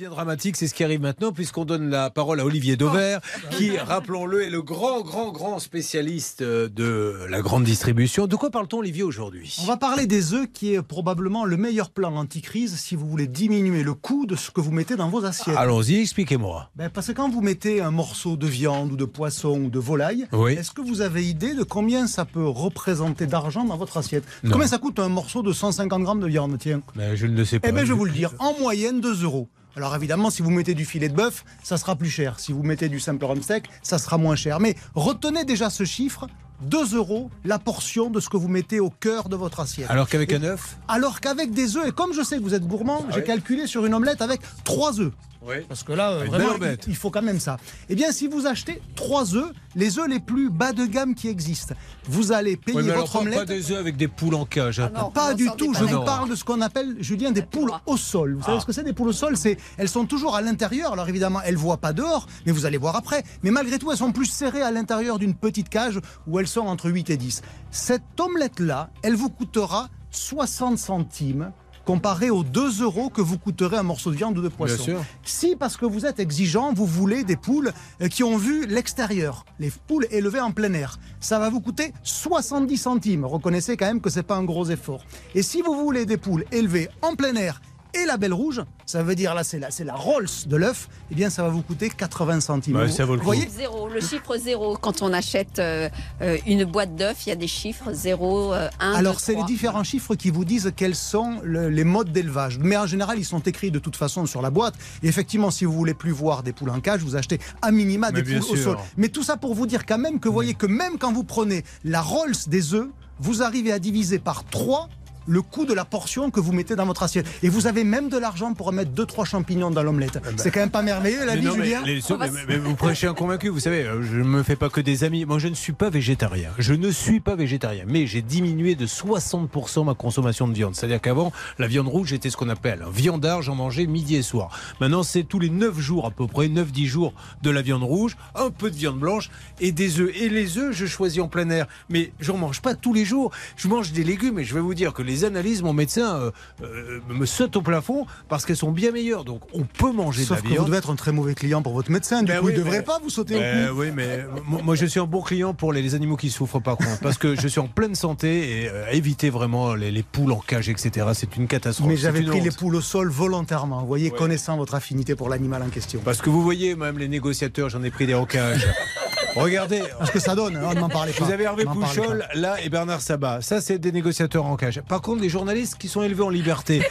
Bien dramatique, c'est ce qui arrive maintenant, puisqu'on donne la parole à Olivier Dauvert, qui, rappelons-le, est le grand, grand, grand spécialiste euh, de la grande distribution. De quoi parle-t-on, Olivier, aujourd'hui? On va parler des œufs, qui est probablement le meilleur plan anti-crise si vous voulez diminuer le coût de ce que vous mettez dans vos assiettes. Allons-y, expliquez-moi. Ben, parce que quand vous mettez un morceau de viande ou de poisson ou de volaille, Oui. est-ce que vous avez idée de combien ça peut représenter d'argent dans votre assiette? Non. Combien ça coûte un morceau de 150 grammes de viande Tiens? Ben, je ne le sais pas. Eh bien, je vais vous le dire, en moyenne 2 euros. Alors évidemment, si vous mettez du filet de bœuf, ça sera plus cher. Si vous mettez du simple rhum steak, ça sera moins cher. Mais retenez déjà ce chiffre, 2 euros la portion de ce que vous mettez au cœur de votre assiette. Alors qu'avec un œuf Alors qu'avec des œufs, et comme je sais que vous êtes gourmand, j'ai oui. calculé sur une omelette avec 3 œufs. Oui. Parce que là, euh, Une vraiment, il, il faut quand même ça. Eh bien, si vous achetez 3 œufs, les œufs les plus bas de gamme qui existent, vous allez payer Oui, mais alors votre pas, omelette. pas des œufs avec des poules en cage. Ah non. Pas du tout, je vous parle de ce qu'on appelle, Julien, des poules au sol. Vous savez Ah. ce que c'est des poules au sol? C'est, Elles sont toujours à l'intérieur, alors évidemment, elles ne voient pas dehors, mais vous allez voir après. Mais malgré tout, elles sont plus serrées à l'intérieur d'une petite cage où elles sont entre 8 et 10. Cette omelette-là, elle vous coûtera 60 centimes comparé aux 2 euros que vous coûterait un morceau de viande ou de poisson. Bien sûr. Si, parce que vous êtes exigeant, vous voulez des poules euh, qui ont vu l'extérieur, les poules élevées en plein air, ça va vous coûter 70 centimes. Reconnaissez quand même que c'est pas un gros effort. Et si vous voulez des poules élevées en plein air et la belle rouge, ça veut dire là c'est la, c'est la Rolls de l'œuf, eh bien ça va vous coûter 80 centimes. Ouais, Vous- ça vaut le vous voyez Zéro, le chiffre zéro. Quand on achète euh, euh, une boîte d'œufs, il y a des chiffres 0, 1, Alors, c'est les différents chiffres qui vous disent quels sont le- les modes d'élevage. Mais en général, ils sont écrits de toute façon sur la boîte. Et effectivement, si vous voulez plus voir des poules en cage, vous achetez à minima des poules au sol. Mais tout ça pour vous dire quand même que vous voyez que même quand vous prenez la Rolls des œufs, vous arrivez à diviser par 3 le coût de la portion que vous mettez dans votre assiette. Et vous avez même de l'argent pour mettre 2-3 champignons dans l'omelette. C'est quand même pas merveilleux la Mais vie, non, mais Julien les- On va mais- mais vous prêchez un convaincu, vous savez, euh, je ne me fais pas que des amis. Moi, je ne suis pas végétarien. Je ne suis pas végétarien, mais j'ai diminué de 60% ma consommation de viande. C'est-à-dire qu'avant, la viande rouge était ce qu'on appelle un viandard, j'en mangeais midi et soir. Maintenant, c'est tous les 9 jours à peu près, 9-10 jours de la viande rouge, un peu de viande blanche et des œufs. Et les œufs, je choisis en plein air. Mais j'en mange pas tous les jours. Je mange des légumes et je vais vous dire que les analyses, mon médecin euh, euh, me saute au plafond parce qu'elles sont bien meilleures. Donc, on peut manger Sauf de que la vous viande. devez être un très mauvais client pour votre médecin. Du Ben coup, oui, il ne devrait mais- pas vous sauter au Euh, cou. oui, mais moi, je suis un bon client pour les, les animaux qui souffrent par contre, parce que je suis en pleine santé et euh, éviter vraiment les, les poules en cage, etc. C'est une catastrophe. Mais j'avais pris honte. les poules au sol volontairement. Vous voyez, Ouais. connaissant votre affinité pour l'animal en question. Parce que vous voyez, même les négociateurs, j'en ai pris des en cage. Regardez. Parce que ça donne, hein, ne m'en parlez pas. Vous avez Hervé Pouchol, là, et Bernard Sabat. Ça, c'est des négociateurs en cage. Par contre, les journalistes qui sont élevés en liberté.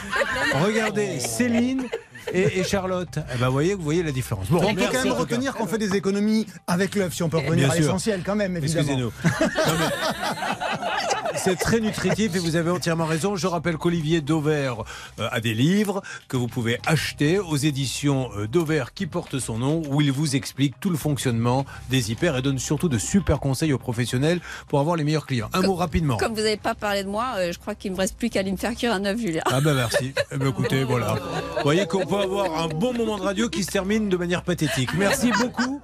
Regardez, Céline et, et Charlotte. Eh ben, vous voyez, vous voyez la différence. Bon. On peut quand même retenir qu'on fait des économies avec l'œuf, si on peut revenir à l'essentiel quand même, évidemment. Excusez-nous. C'est très nutritif et vous avez entièrement raison. Je rappelle qu'Olivier Dauvert euh, a des livres que vous pouvez acheter aux éditions euh, Dauvert qui portent son nom, où il vous explique tout le fonctionnement des hyper et donne surtout de super conseils aux professionnels pour avoir les meilleurs clients. Un mot rapidement. Comme vous n'avez pas parlé de moi, euh, je crois qu'il me reste plus qu'à aller me faire cuire un œuf, Julien. Ah ben merci. Eh ben, écoutez, voilà. Vous voyez qu'on peut avoir un bon moment de radio qui se termine de manière pathétique. Merci beaucoup.